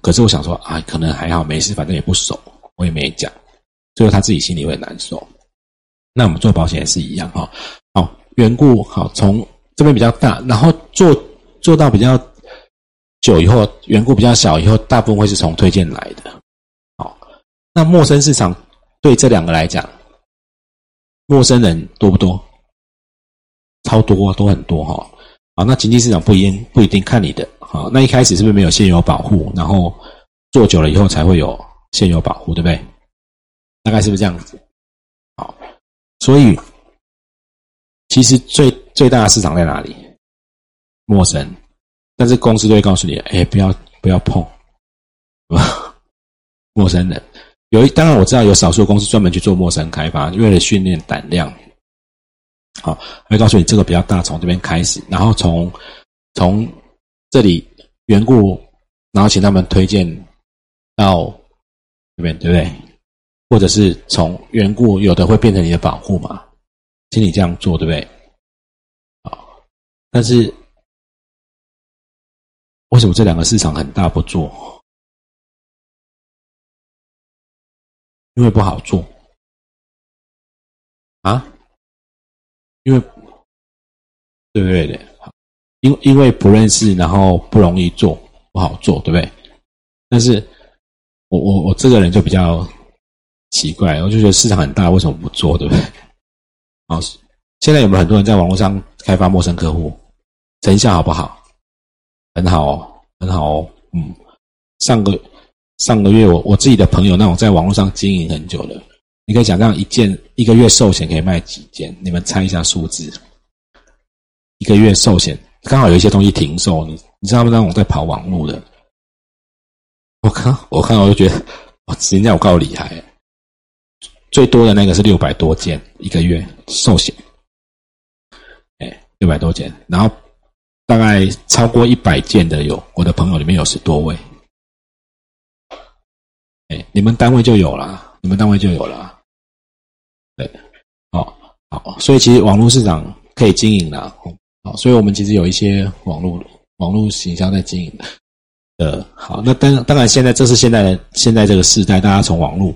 可是我想说啊，可能还好，没事，反正也不熟，我也没讲，最后他自己心里会难受。那我们做保险也是一样哈，好，缘故好，从这边比较大，然后做做到比较久以后，缘故比较小以后，大部分会是从推荐来的。好，那陌生市场对这两个来讲，陌生人多不多？超多，多很多哈。好，那经济市场不一定不一定看你的。好，那一开始是不是没有现有保护？然后做久了以后才会有现有保护，对不对？大概是不是这样子？好，所以其实最最大的市场在哪里？陌生，但是公司都会告诉你，哎，不要不要碰，陌生人。有一当然我知道有少数公司专门去做陌生开发，为了训练胆量。好，会告诉你这个比较大，从这边开始，然后从从这里缘故，然后请他们推荐到这边，对不对？或者是从缘故，有的会变成你的保护嘛，请你这样做，对不对？好，但是为什么这两个市场很大不做？因为不好做啊。因为，对不对的？因因为不认识，然后不容易做，不好做，对不对？但是，我我我这个人就比较奇怪，我就觉得市场很大，为什么不做，对不对？好，现在有没有很多人在网络上开发陌生客户？成效好不好？很好哦，很好哦。嗯，上个上个月，我我自己的朋友那种在网络上经营很久的。你可以想象一件一个月寿险可以卖几件？你们猜一下数字。一个月寿险刚好有一些东西停售，你你知道不知道我在跑网络的，我看我看我就觉得哇，人家我够厉害。最多的那个是六百多件一个月寿险，哎，六百多件，然后大概超过一百件的有我的朋友里面有十多位，哎，你们单位就有了，你们单位就有了。对，好，好，所以其实网络市场可以经营的，所以我们其实有一些网络网络形象在经营的。呃，好，那当当然，现在这是现在的现在这个时代，大家从网络，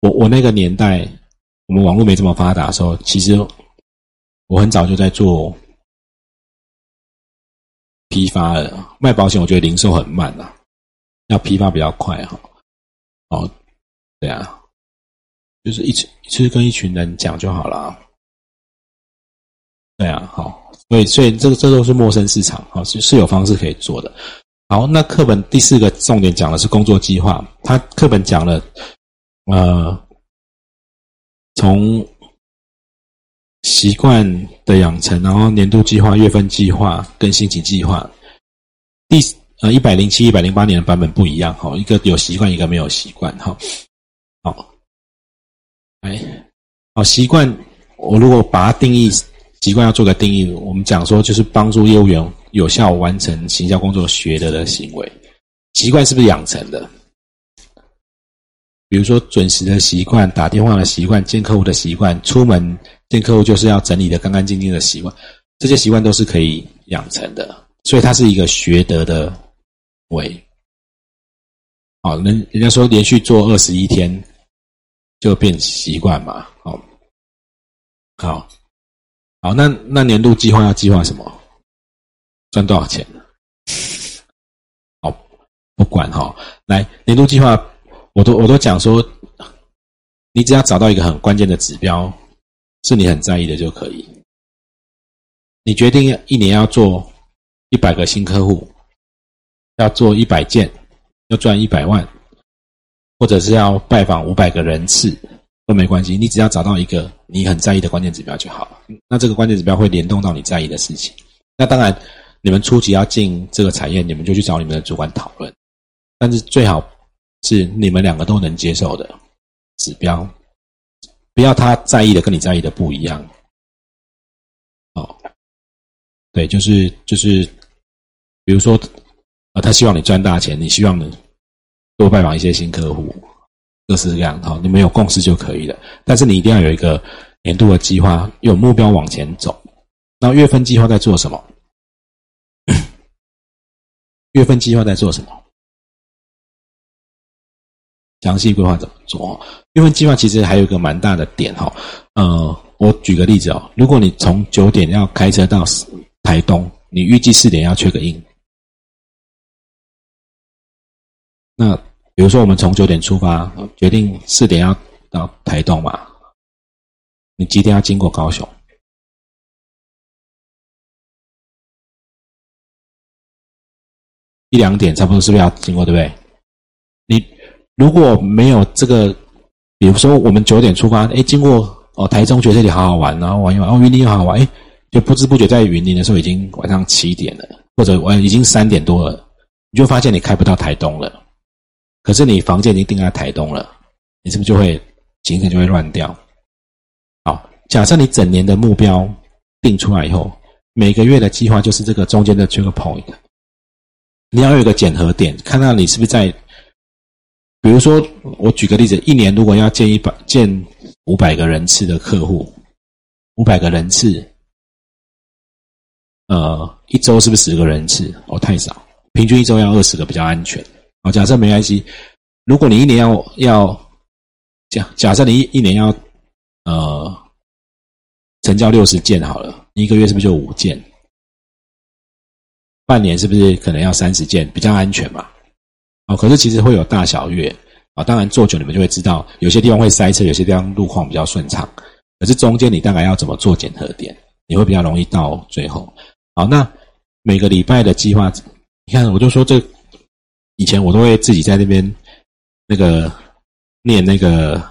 我我那个年代，我们网络没这么发达的时候，其实我很早就在做批发了，卖保险，我觉得零售很慢啊，要批发比较快哈。哦，对啊。就是一次一次跟一群人讲就好了，对啊，好，所以所以这个这都是陌生市场，啊是是有方式可以做的。好，那课本第四个重点讲的是工作计划，他课本讲了，呃，从习惯的养成，然后年度计划、月份计划跟星期计划，第呃一百零七、一百零八年的版本不一样，哈，一个有习惯，一个没有习惯，哈，好。哎，好习惯。我如果把它定义习惯，要做个定义。我们讲说，就是帮助业务员有效完成行销工作学得的行为。习惯是不是养成的？比如说准时的习惯、打电话的习惯、见客户的习惯、出门见客户就是要整理的干干净净的习惯，这些习惯都是可以养成的。所以它是一个学得的为。好，人人家说连续做二十一天。就变习惯嘛，好，好，好，那那年度计划要计划什么？赚多少钱？好，不管哈，来年度计划，我都我都讲说，你只要找到一个很关键的指标，是你很在意的就可以。你决定一年要做一百个新客户，要做一百件，要赚一百万。或者是要拜访五百个人次都没关系，你只要找到一个你很在意的关键指标就好了。那这个关键指标会联动到你在意的事情。那当然，你们初级要进这个产业，你们就去找你们的主管讨论。但是最好是你们两个都能接受的指标，不要他在意的跟你在意的不一样。哦，对，就是就是，比如说啊，他希望你赚大钱，你希望你。多拜访一些新客户，各式各样哈，你们有共识就可以了。但是你一定要有一个年度的计划，有目标往前走。那月份计划在做什么？月份计划在做什么？详细规划怎么做？月份计划其实还有一个蛮大的点哈，呃，我举个例子哦，如果你从九点要开车到台东，你预计四点要缺个印，那比如说我们从九点出发，决定四点要到台东嘛，你几点要经过高雄？一两点差不多是不是要经过？对不对？你如果没有这个，比如说我们九点出发，哎，经过哦台中觉得这里好好玩，然后玩一玩，哦云林又好玩，哎，就不知不觉在云林的时候已经晚上七点了，或者晚已经三点多了，你就发现你开不到台东了。可是你房间已经定在台东了，你是不是就会行程就会乱掉？好，假设你整年的目标定出来以后，每个月的计划就是这个中间的这个 point。你要有一个检核点，看到你是不是在，比如说，我举个例子，一年如果要建一百建五百个人次的客户，五百个人次，呃，一周是不是十个人次？哦，太少，平均一周要二十个比较安全。哦，假设没关系，如果你一年要要假假设你一一年要呃成交六十件好了，一个月是不是就五件？半年是不是可能要三十件比较安全嘛？哦，可是其实会有大小月啊。当然做久你们就会知道，有些地方会塞车，有些地方路况比较顺畅。可是中间你大概要怎么做检核点，你会比较容易到最后。好，那每个礼拜的计划，你看我就说这以前我都会自己在那边那个念那个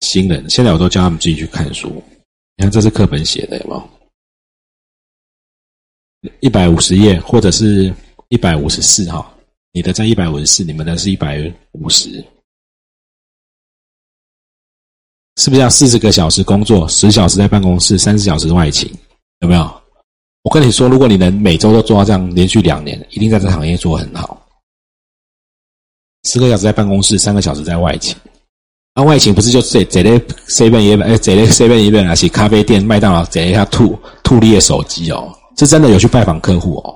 新人，现在我都教他们自己去看书。你看这是课本写的，有没有？一百五十页，或者是一百五十四哈，你的在一百五十四，你们的是一百五十，是不是要四十个小时工作，十小时在办公室，三十小时外勤？有没有？我跟你说，如果你能每周都做到这样，连续两年，一定在这行业做很好。十个小时在办公室，三个小时在外勤。那外勤不是就这这类 seven 一哎，这类 seven 一那些咖啡店、麦当劳，这一下吐吐你的手机哦。是真的有去拜访客户哦，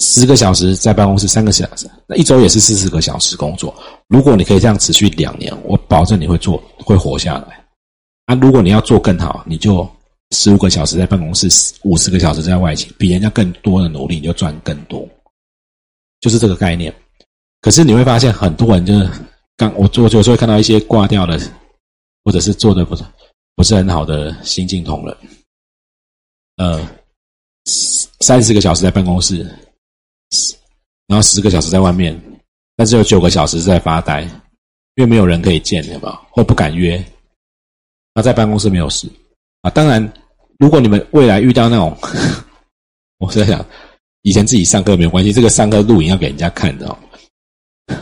十个小时在办公室，三个小时，那一周也是四十个小时工作。如果你可以这样持续两年，我保证你会做，会活下来。那如果你要做更好，你就十五个小时在办公室，五十个小时在外勤，比人家更多的努力，你就赚更多，就是这个概念。可是你会发现，很多人就是刚我做，有时候会看到一些挂掉的，或者是做的不是不是很好的新进同仁。呃，三十个小时在办公室，然后十个小时在外面，但是有九个小时在发呆，因为没有人可以见，有没有？或不敢约。那在办公室没有事啊。当然，如果你们未来遇到那种，我在想，以前自己上课没有关系，这个上课录影要给人家看的。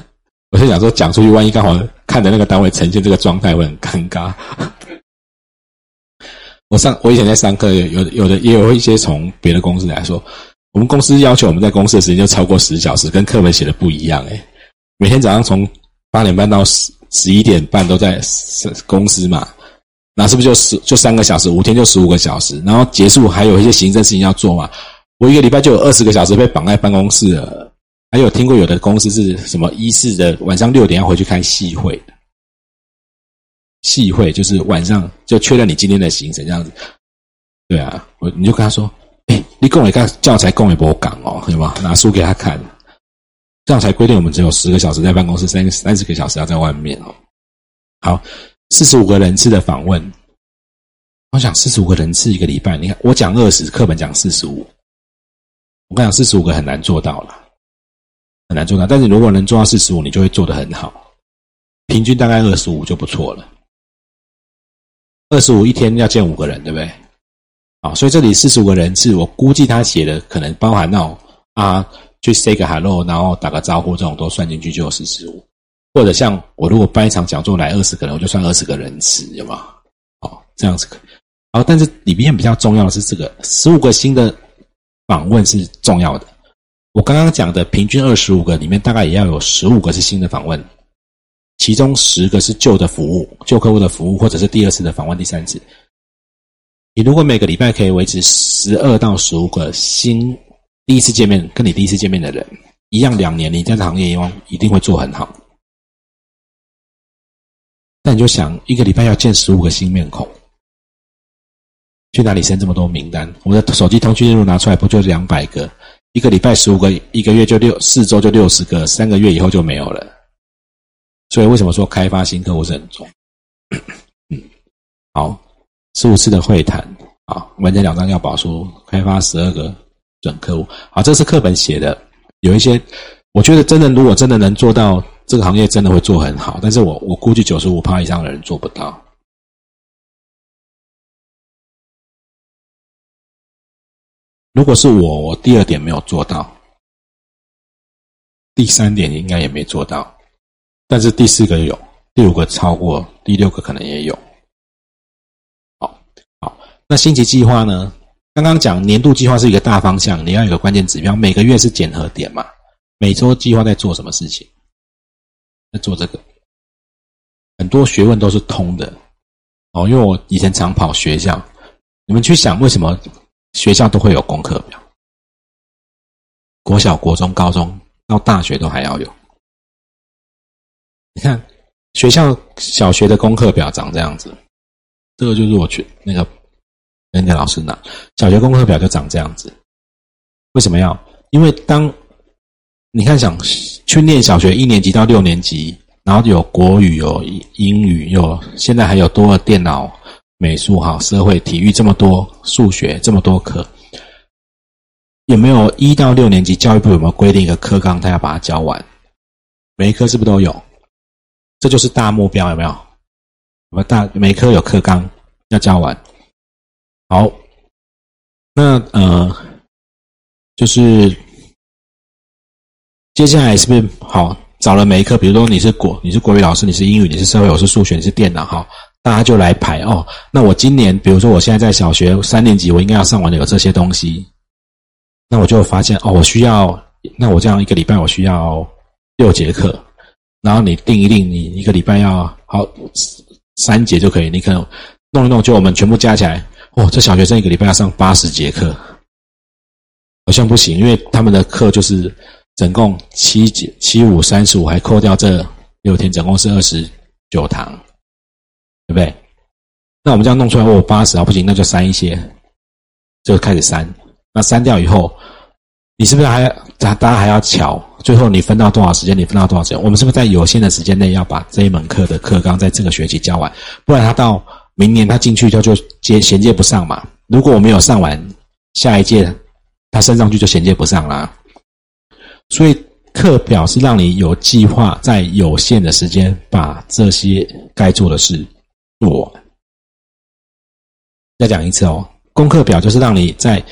我是想说，讲出去，万一刚好看的那个单位呈现这个状态，会很尴尬。我上我以前在上课，有有的也有一些从别的公司来说，我们公司要求我们在公司的时间就超过十小时，跟课本写的不一样哎。每天早上从八点半到十十一点半都在公司嘛，那是不是就十就三个小时，五天就十五个小时，然后结束还有一些行政事情要做嘛？我一个礼拜就有二十个小时被绑在办公室了。还有听过有的公司是什么一四的晚上六点要回去开细会的。细会就是晚上就确认你今天的行程这样子，对啊，我你就跟他说，哎，你跟我看教材跟我不讲哦，对吗？拿书给他看，这样才规定我们只有十个小时在办公室，三三十个小时要在外面哦。好，四十五个人次的访问，我想四十五个人次一个礼拜，你看我讲二十，课本讲四十五，我跟你讲四十五个很难做到了，很难做到，但是如果能做到四十五，你就会做得很好，平均大概二十五就不错了。二十五一天要见五个人，对不对？好，所以这里四十五个人次，我估计他写的可能包含那种啊，去 say 个 hello，然后打个招呼，这种都算进去就有四十五。或者像我如果办一场讲座来二十个人，我就算二十个人次，有吗？好，这样子可。好，但是里面比较重要的是这个十五个新的访问是重要的。我刚刚讲的平均二十五个里面，大概也要有十五个是新的访问。其中十个是旧的服务，旧客户的服务，或者是第二次的访问，第三次。你如果每个礼拜可以维持十二到十五个新第一次见面跟你第一次见面的人，一样两年，你在行业中一定会做很好。但你就想，一个礼拜要见十五个新面孔，去哪里生这么多名单？我的手机通讯记录拿出来，不就两百个？一个礼拜十五个，一个月就六四周就六十个，三个月以后就没有了。所以为什么说开发新客户是很重？嗯，好，十五次的会谈啊，完成两张要保书，开发十二个准客户。好，这是课本写的，有一些我觉得真的，如果真的能做到。这个行业真的会做很好，但是我我估计九十五趴以上的人做不到。如果是我，我第二点没有做到，第三点应该也没做到，但是第四个有，第五个超过，第六个可能也有。好，好，那星级计划呢？刚刚讲年度计划是一个大方向，你要有个关键指标，每个月是检核点嘛？每周计划在做什么事情？在做这个，很多学问都是通的哦。因为我以前常跑学校，你们去想为什么学校都会有功课表？国小、国中、高中到大学都还要有。你看学校小学的功课表长这样子，这个就是我去那个人家老师拿小学功课表就长这样子。为什么要？因为当你看想。去念小学一年级到六年级，然后有国语、有英语、有现在还有多了电脑、美术、哈社会、体育这么多数学这么多课，有没有一到六年级教育部有没有规定一个课纲，他要把它教完？每一科是不是都有？这就是大目标，有没有？我们大每科有课纲要教完。好，那呃，就是。接下来是不是好找了每一科？比如说你是国，你是国语老师，你是英语，你是社会，我是数学，你是电脑，哈，大家就来排哦。那我今年，比如说我现在在小学三年级，我应该要上完的有这些东西。那我就发现哦，我需要，那我这样一个礼拜我需要六节课，然后你定一定，你一个礼拜要好三节就可以。你可能弄一弄，就我们全部加起来，哦，这小学生一个礼拜要上八十节课，好像不行，因为他们的课就是。总共七节七五三十五，还扣掉这六天，总共是二十九堂，对不对？那我们这样弄出来，哦，八十啊，不行，那就删一些，就开始删。那删掉以后，你是不是还大大家还要瞧？最后你分到多少时间？你分到多少时间？我们是不是在有限的时间内要把这一门课的课纲在这个学期教完？不然他到明年他进去他就接衔接不上嘛。如果我没有上完，下一届他升上去就衔接不上啦。所以课表是让你有计划，在有限的时间把这些该做的事我。再讲一次哦，功课表就是让你在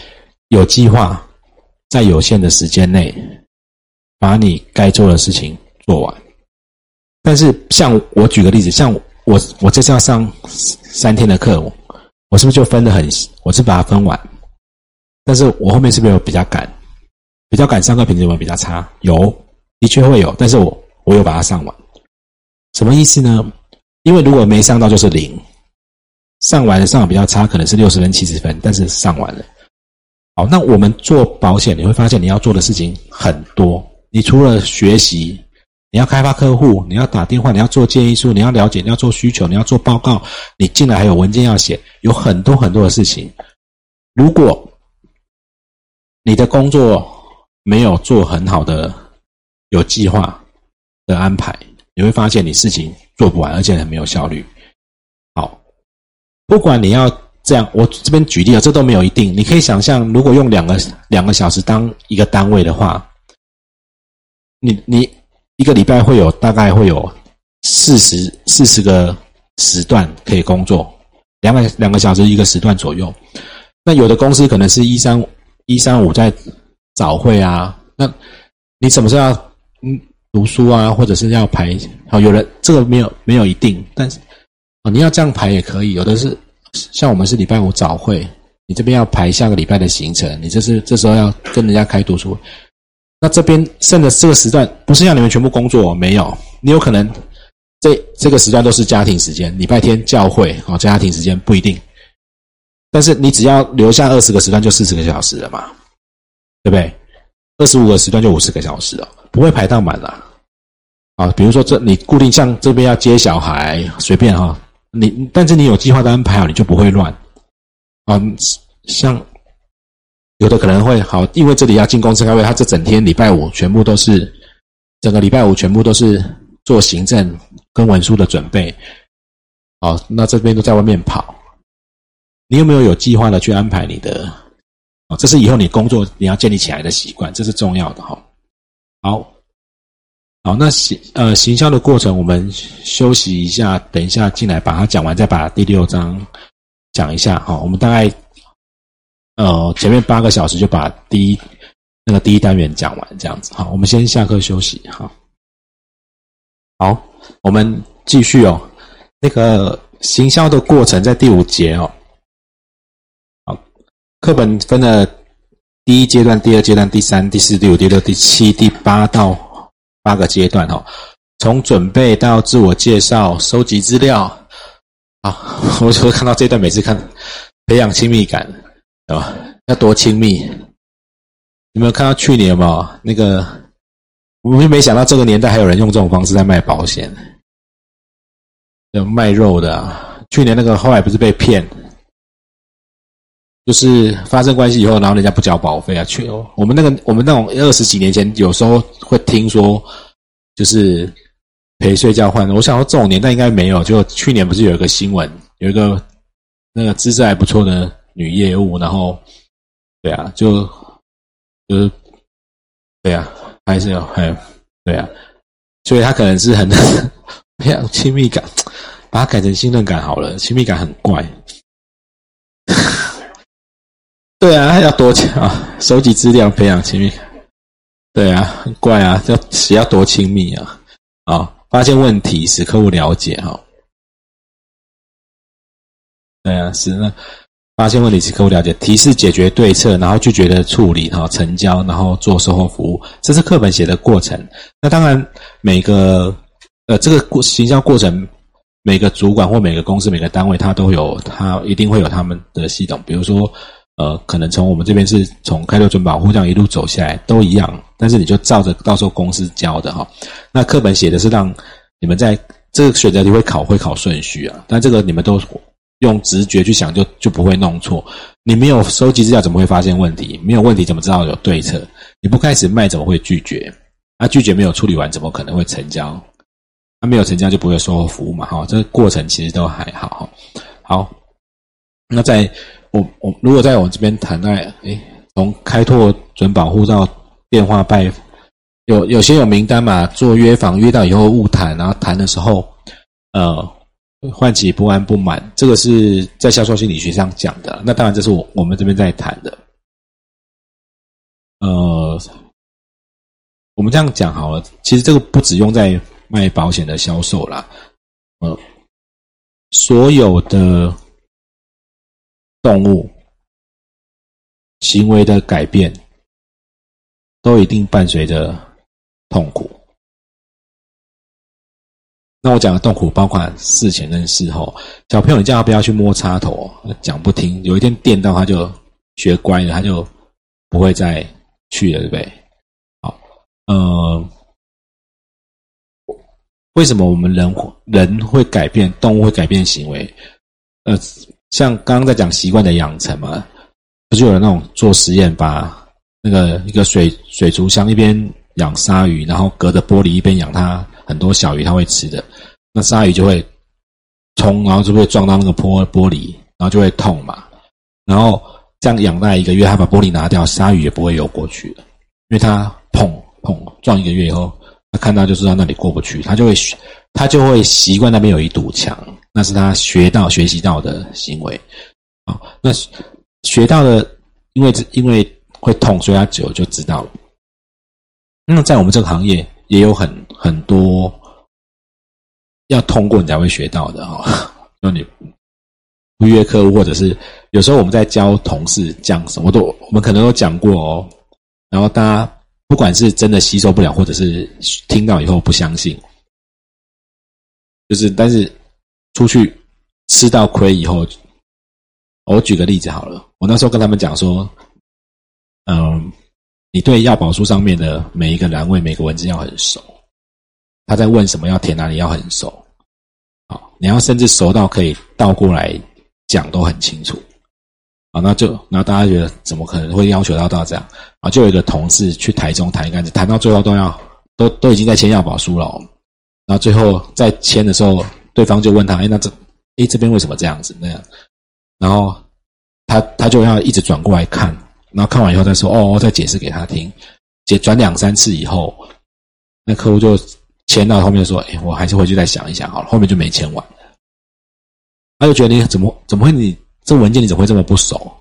有计划、在有限的时间内把你该做的事情做完。但是，像我举个例子，像我我这次要上三天的课，我是不是就分的很？我是把它分完，但是我后面是不是有比较赶？比较赶上课品质有没有比较差？有，的确会有，但是我我有把它上完。什么意思呢？因为如果没上到就是零，上完上比较差，可能是六十分、七十分，但是上完了。好，那我们做保险，你会发现你要做的事情很多。你除了学习，你要开发客户，你要打电话，你要做建议书，你要了解，你要做需求，你要做报告，你进来还有文件要写，有很多很多的事情。如果你的工作，没有做很好的有计划的安排，你会发现你事情做不完，而且很没有效率。好，不管你要这样，我这边举例啊，这都没有一定。你可以想象，如果用两个两个小时当一个单位的话，你你一个礼拜会有大概会有四十四十个时段可以工作，两个两个小时一个时段左右。那有的公司可能是一三一三五在。早会啊，那你什么时候要嗯读书啊，或者是要排？好，有人这个没有没有一定，但是哦你要这样排也可以。有的是像我们是礼拜五早会，你这边要排下个礼拜的行程，你这是这时候要跟人家开读书。那这边剩的这个时段不是要你们全部工作，没有，你有可能这这个时段都是家庭时间，礼拜天教会哦，家庭时间不一定，但是你只要留下二十个时段，就四十个小时了嘛。对不对？二十五个时段就五十个小时哦，不会排到满了。啊比如说这你固定像这边要接小孩，随便哈，你但是你有计划的安排好，你就不会乱。啊，像有的可能会好，因为这里要进公司开会，他这整天礼拜五全部都是整个礼拜五全部都是做行政跟文书的准备。哦，那这边都在外面跑，你有没有有计划的去安排你的？啊，这是以后你工作你要建立起来的习惯，这是重要的哈。好。好，那行呃行销的过程，我们休息一下，等一下进来把它讲完，再把第六章讲一下。好，我们大概呃前面八个小时就把第一那个第一单元讲完，这样子。好，我们先下课休息。好，好，我们继续哦。那个行销的过程在第五节哦。好，课本分了第一阶段、第二阶段、第三、第四、第五、第六、第七、第八到。八个阶段哦，从准备到自我介绍、收集资料，啊，我就会看到这段，每次看培养亲密感，对吧？要多亲密？有没有看到去年嘛？那个，我们没想到这个年代还有人用这种方式在卖保险，有卖肉的。去年那个后来不是被骗，就是发生关系以后，然后人家不交保费啊？去我们那个我们那种二十几年前，有时候会听说。就是陪睡觉换，我想说这种年代应该没有。就去年不是有一个新闻，有一个那个资质还不错的女业务，然后对啊，就就是对啊，还是有还对啊，所以他可能是很 培养亲密感，把它改成信任感好了，亲密感很怪。对啊，要多啊，收集资料，培养亲密。对啊，很怪啊，要是要多亲密啊！啊，发现问题使客户了解哈。对啊，是那发现问题使客户了解，提示解决对策，然后拒绝的处理哈，成交，然后做售后服务，这是课本写的过程。那当然，每个呃这个过行销过程，每个主管或每个公司、每个单位，它都有，它一定会有他们的系统，比如说。呃，可能从我们这边是从开六准保护这样一路走下来都一样，但是你就照着到时候公司教的哈。那课本写的是让你们在这个选择题会考会考顺序啊，但这个你们都用直觉去想就就不会弄错。你没有收集资料怎么会发现问题？没有问题怎么知道有对策？你不开始卖怎么会拒绝？啊，拒绝没有处理完怎么可能会成交？他没有成交就不会售后服务嘛哈。这个过程其实都还好。好，那在。我我如果在我这边谈在诶，从开拓准保护到电话拜，有有些有名单嘛，做约访约到以后误谈，然后谈的时候，呃，唤起不安不满，这个是在销售心理学上讲的。那当然这是我我们这边在谈的。呃，我们这样讲好了，其实这个不只用在卖保险的销售啦，呃，所有的。动物行为的改变，都一定伴随着痛苦。那我讲的痛苦，包括事前跟事后。小朋友，你叫他不要去摸插头，讲不听。有一天电到他就学乖了，他就不会再去了，对不对？好，呃，为什么我们人人会改变，动物会改变行为？呃。像刚刚在讲习惯的养成嘛，不是有那种做实验，把那个一个水水族箱一边养鲨鱼，然后隔着玻璃一边养它很多小鱼，它会吃的，那鲨鱼就会冲，然后就会撞到那个玻玻璃，然后就会痛嘛。然后这样养大一个月，它把玻璃拿掉，鲨鱼也不会游过去了，因为它碰碰撞一个月以后，它看到就知道那里过不去，它就会它就会习惯那边有一堵墙。那是他学到、学习到的行为，啊，那学到的，因为因为会痛，所以他久就知道了。那在我们这个行业，也有很很多要通过你才会学到的哈。那你不约客户，或者是有时候我们在教同事讲什么，都我们可能都讲过哦。然后大家不管是真的吸收不了，或者是听到以后不相信，就是但是。出去吃到亏以后，我举个例子好了。我那时候跟他们讲说，嗯，你对要保书上面的每一个栏位、每个文字要很熟。他在问什么要填哪里要很熟，好，你要甚至熟到可以倒过来讲都很清楚，啊，那就然后大家觉得怎么可能会要求到到这样啊？就有一个同事去台中谈一个案子，谈到最后都要都都已经在签要保书了，然后最后在签的时候，对方就问他，哎，那这哎这边为什么这样子那样？然后他他就要一直转过来看，然后看完以后再说，哦，再解释给他听，解转两三次以后，那客户就。签到后面说：“哎，我还是回去再想一想好了。”后面就没签完。他就觉得你怎么怎么会你这文件你怎么会这么不熟？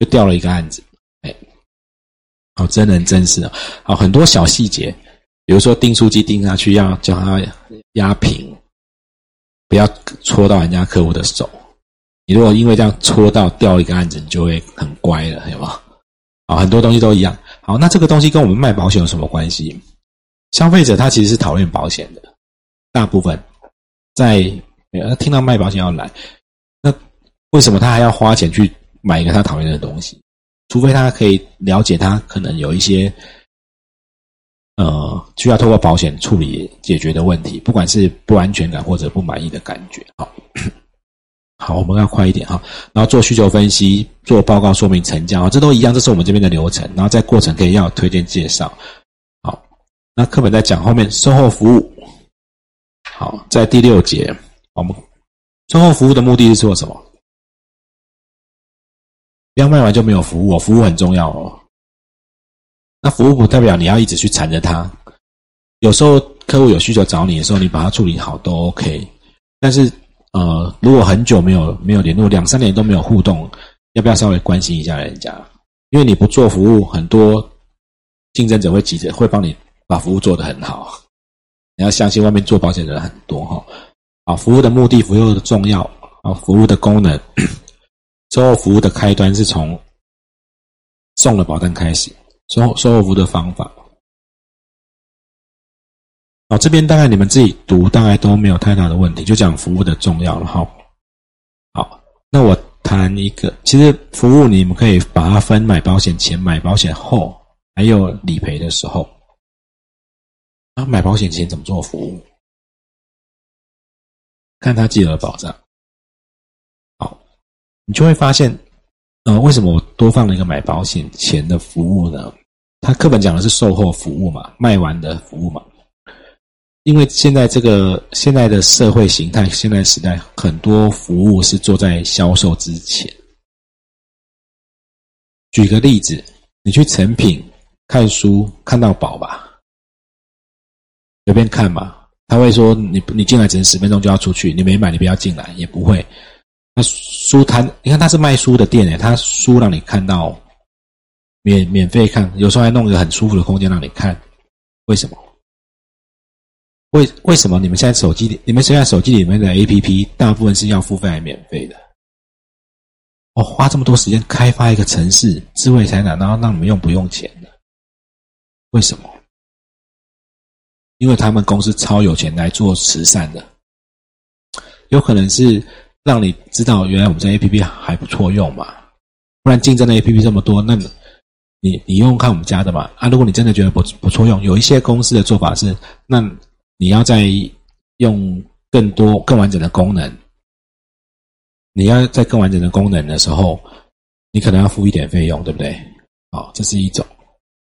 就掉了一个案子。哎，好真人真事啊！好很多小细节，比如说订书机订下去要叫他压平，不要戳到人家客户的手。你如果因为这样戳到掉一个案子，你就会很乖了，有吗？啊，很多东西都一样。好，那这个东西跟我们卖保险有什么关系？消费者他其实是讨厌保险的，大部分在呃听到卖保险要来，那为什么他还要花钱去买一个他讨厌的东西？除非他可以了解他可能有一些呃需要透过保险处理解决的问题，不管是不安全感或者不满意的感觉。好，好，我们要快一点哈，然后做需求分析，做报告说明成交，这都一样，这是我们这边的流程。然后在过程可以要推荐介绍。好那课本在讲后面售后服务，好，在第六节，我们售后服务的目的是做什么？不要卖完就没有服务，服务很重要哦。那服务不代表你要一直去缠着他，有时候客户有需求找你的时候，你把它处理好都 OK。但是呃，如果很久没有没有联络，两三年都没有互动，要不要稍微关心一下人家？因为你不做服务，很多竞争者会急着会帮你。把服务做得很好，你要相信外面做保险的人很多哈。啊，服务的目的、服务的重要啊，服务的功能，售后服务的开端是从送了保单开始，售后售后服务的方法。好，这边大概你们自己读，大概都没有太大的问题，就讲服务的重要了哈。好，那我谈一个，其实服务你们可以把它分买保险前、买保险后，还有理赔的时候。他买保险前怎么做服务？看他自己的保障。好，你就会发现，呃，为什么我多放了一个买保险前的服务呢？他课本讲的是售后服务嘛，卖完的服务嘛。因为现在这个现在的社会形态，现在时代很多服务是做在销售之前。举个例子，你去成品看书，看到宝吧。随便看嘛，他会说你你进来只能十分钟就要出去，你没买你不要进来，也不会。那书摊，你看他是卖书的店诶，他书让你看到免免费看，有时候还弄一个很舒服的空间让你看，为什么？为为什么你们现在手机，你们现在手机里面的 A P P 大部分是要付费还免费的？哦，花这么多时间开发一个城市智慧财产，然后让你们用不用钱的？为什么？因为他们公司超有钱来做慈善的，有可能是让你知道原来我们这 A P P 还不错用嘛，不然竞争的 A P P 这么多，那你你用看我们家的嘛啊？如果你真的觉得不不错用，有一些公司的做法是，那你要在用更多更完整的功能，你要在更完整的功能的时候，你可能要付一点费用，对不对？好，这是一种。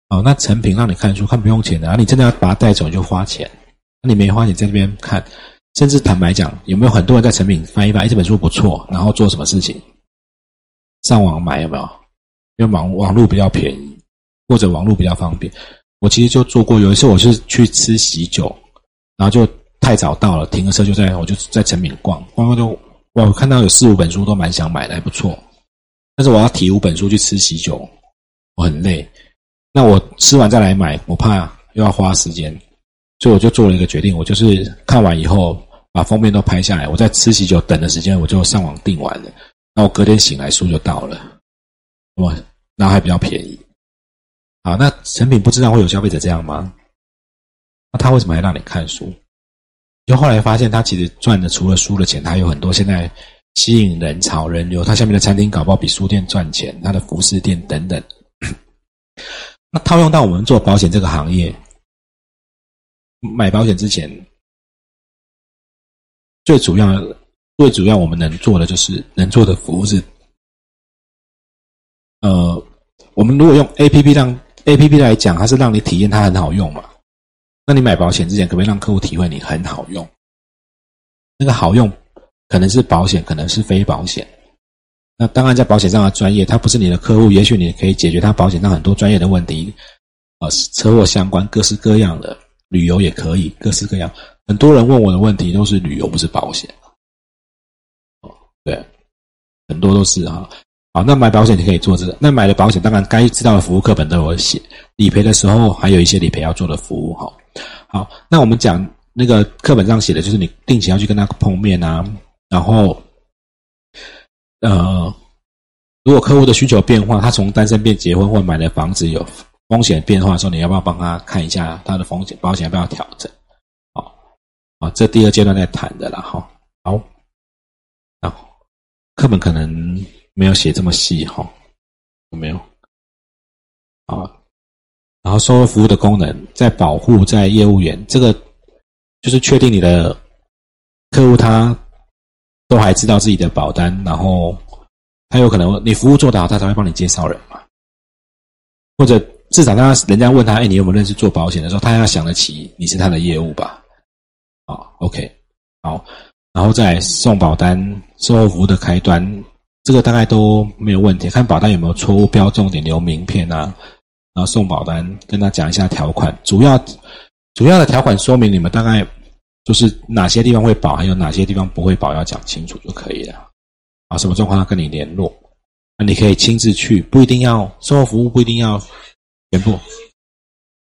哦，那成品让你看书看不用钱的，啊，你真的要把它带走你就花钱。那你没花，你在这边看，甚至坦白讲，有没有很多人在成品翻一翻，这本书不错，然后做什么事情？上网买有没有？因为网网络比较便宜，或者网络比较方便。我其实就做过，有一次我是去吃喜酒，然后就太早到了，停个车就在我就在成品逛，逛逛就我看到有四五本书都蛮想买的，还不错。但是我要提五本书去吃喜酒，我很累。那我吃完再来买，我怕又要花时间，所以我就做了一个决定，我就是看完以后把封面都拍下来，我在吃喜酒等的时间，我就上网订完了。那我隔天醒来书就到了，哇，然后还比较便宜。好，那成品不知道会有消费者这样吗？那他为什么还让你看书？就后来发现，他其实赚的除了书的钱，他有很多现在吸引人潮人流，他下面的餐厅搞不好比书店赚钱，他的服饰店等等。那套用到我们做保险这个行业，买保险之前，最主要、最主要我们能做的就是能做的服务是，呃，我们如果用 A P P 让 A P P 来讲，它是让你体验它很好用嘛？那你买保险之前，可不可以让客户体会你很好用？那个好用，可能是保险，可能是非保险。那当然，在保险上的专业，他不是你的客户，也许你可以解决他保险上很多专业的问题，啊，车祸相关各式各样的，旅游也可以，各式各样。很多人问我的问题都是旅游，不是保险。哦，对，很多都是哈。好，那买保险你可以做这个。那买了保险，当然该知道的服务课本都有写。理赔的时候，还有一些理赔要做的服务哈。好，那我们讲那个课本上写的就是你定期要去跟他碰面啊，然后。呃，如果客户的需求变化，他从单身变结婚或买了房子有风险变化的时候，你要不要帮他看一下他的风险保险要不要调整？好，啊，这第二阶段在谈的了哈。好，然后课本可能没有写这么细哈，有没有？啊，然后售后服务的功能在保护在业务员，这个就是确定你的客户他。都还知道自己的保单，然后他有可能你服务做得好，他才会帮你介绍人嘛。或者至少他人家问他，哎，你有没有认识做保险的时候，他要想得起你是他的业务吧？啊，OK，好，然后再送保单、售后服务的开端，这个大概都没有问题。看保单有没有错误，标重点、留名片啊，然后送保单，跟他讲一下条款，主要主要的条款说明你们大概。就是哪些地方会保，还有哪些地方不会保，要讲清楚就可以了。啊，什么状况要跟你联络？那你可以亲自去，不一定要售后服务，不一定要全部。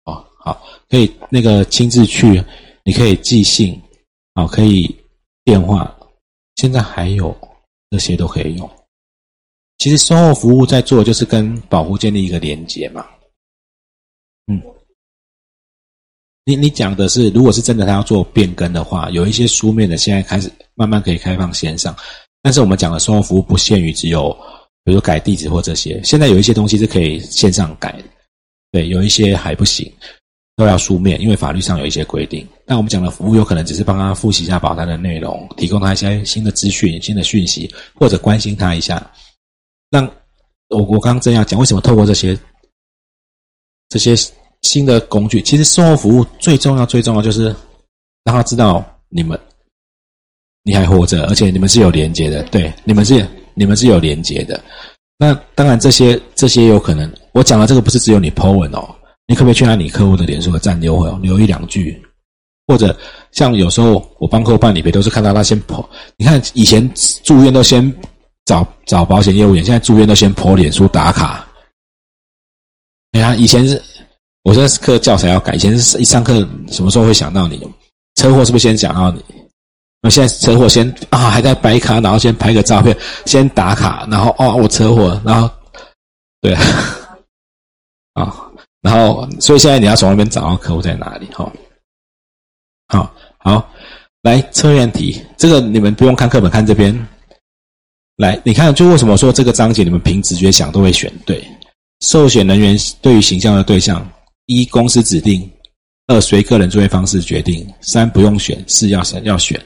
哦，好，可以那个亲自去，你可以寄信，好，可以电话，现在还有这些都可以用。其实售后服务在做，就是跟保护建立一个连接嘛。嗯。你你讲的是，如果是真的他要做变更的话，有一些书面的，现在开始慢慢可以开放线上。但是我们讲的售后服务不限于只有，比如说改地址或这些。现在有一些东西是可以线上改的，对，有一些还不行，都要书面，因为法律上有一些规定。但我们讲的服务有可能只是帮他复习一下保单的内容，提供他一些新的资讯、新的讯息，或者关心他一下。那我我刚刚这样讲，为什么透过这些这些。新的工具，其实售后服务最重要、最重要就是让他知道你们你还活着，而且你们是有连接的。对，你们是你们是有连接的。那当然，这些这些有可能，我讲的这个不是只有你 Po 文哦，你可不可以去拿你客户的脸书和站留留一两句？或者像有时候我帮客户办理赔，都是看到他先 Po。你看以前住院都先找找保险业务员，现在住院都先 Po 脸书打卡。你看以前是。我现在课教材要改，以前是一上课什么时候会想到你？车祸是不是先想到你？那现在车祸先啊，还在白卡，然后先拍个照片，先打卡，然后哦，我车祸，然后对啊，然后所以现在你要从那边找到客户在哪里？哈，好，好，来测验题，这个你们不用看课本，看这边。来，你看，就为什么说这个章节你们凭直觉想都会选对？受选人员对于形象的对象。一公司指定，二随个人作业方式决定，三不用选，四要选要选。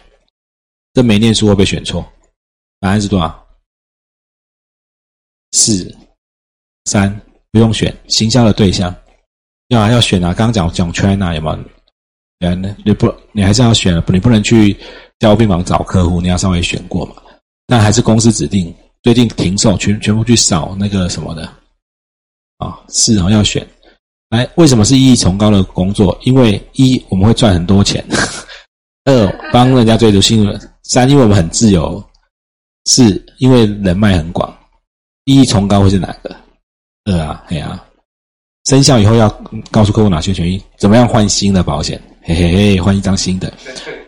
这没念书会被选错？答案是多少？四三不用选，行销的对象要啊要选啊！刚刚讲讲 China 有吗？嗯，你不你还是要选，你不能去交病房找客户，你要稍微选过嘛。那还是公司指定，最近停售，全全部去扫那个什么的啊？是啊要选。来，为什么是意义崇高的工作？因为一我们会赚很多钱，二帮人家追逐新闻，三因为我们很自由，四因为人脉很广。意义崇高会是哪个？二啊，嘿啊，生效以后要告诉客户哪些权益，怎么样换新的保险？嘿嘿嘿，换一张新的。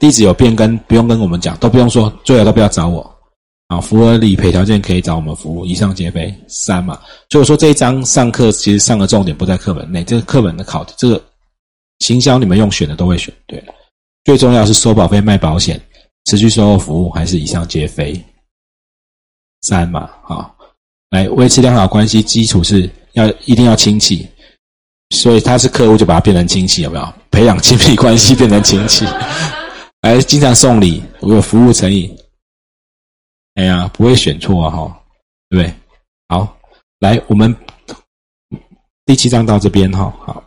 地址有变更，不用跟我们讲，都不用说，最好都不要找我。啊，符合理赔条件可以找我们服务，以上皆非。三嘛，所以说这一章上课其实上的重点不在课本内，这个课本的考这个行销你们用选的都会选对。最重要是收保费、卖保险、持续售后服务，还是以上皆非。三嘛，好，来维持良好关系，基础是要一定要亲戚，所以他是客户就把他变成亲戚，有没有？培养亲密关系变成亲戚，还经常送礼，我有服务诚意。哎呀，不会选错啊，哈，对不对？好，来，我们第七章到这边哈，好。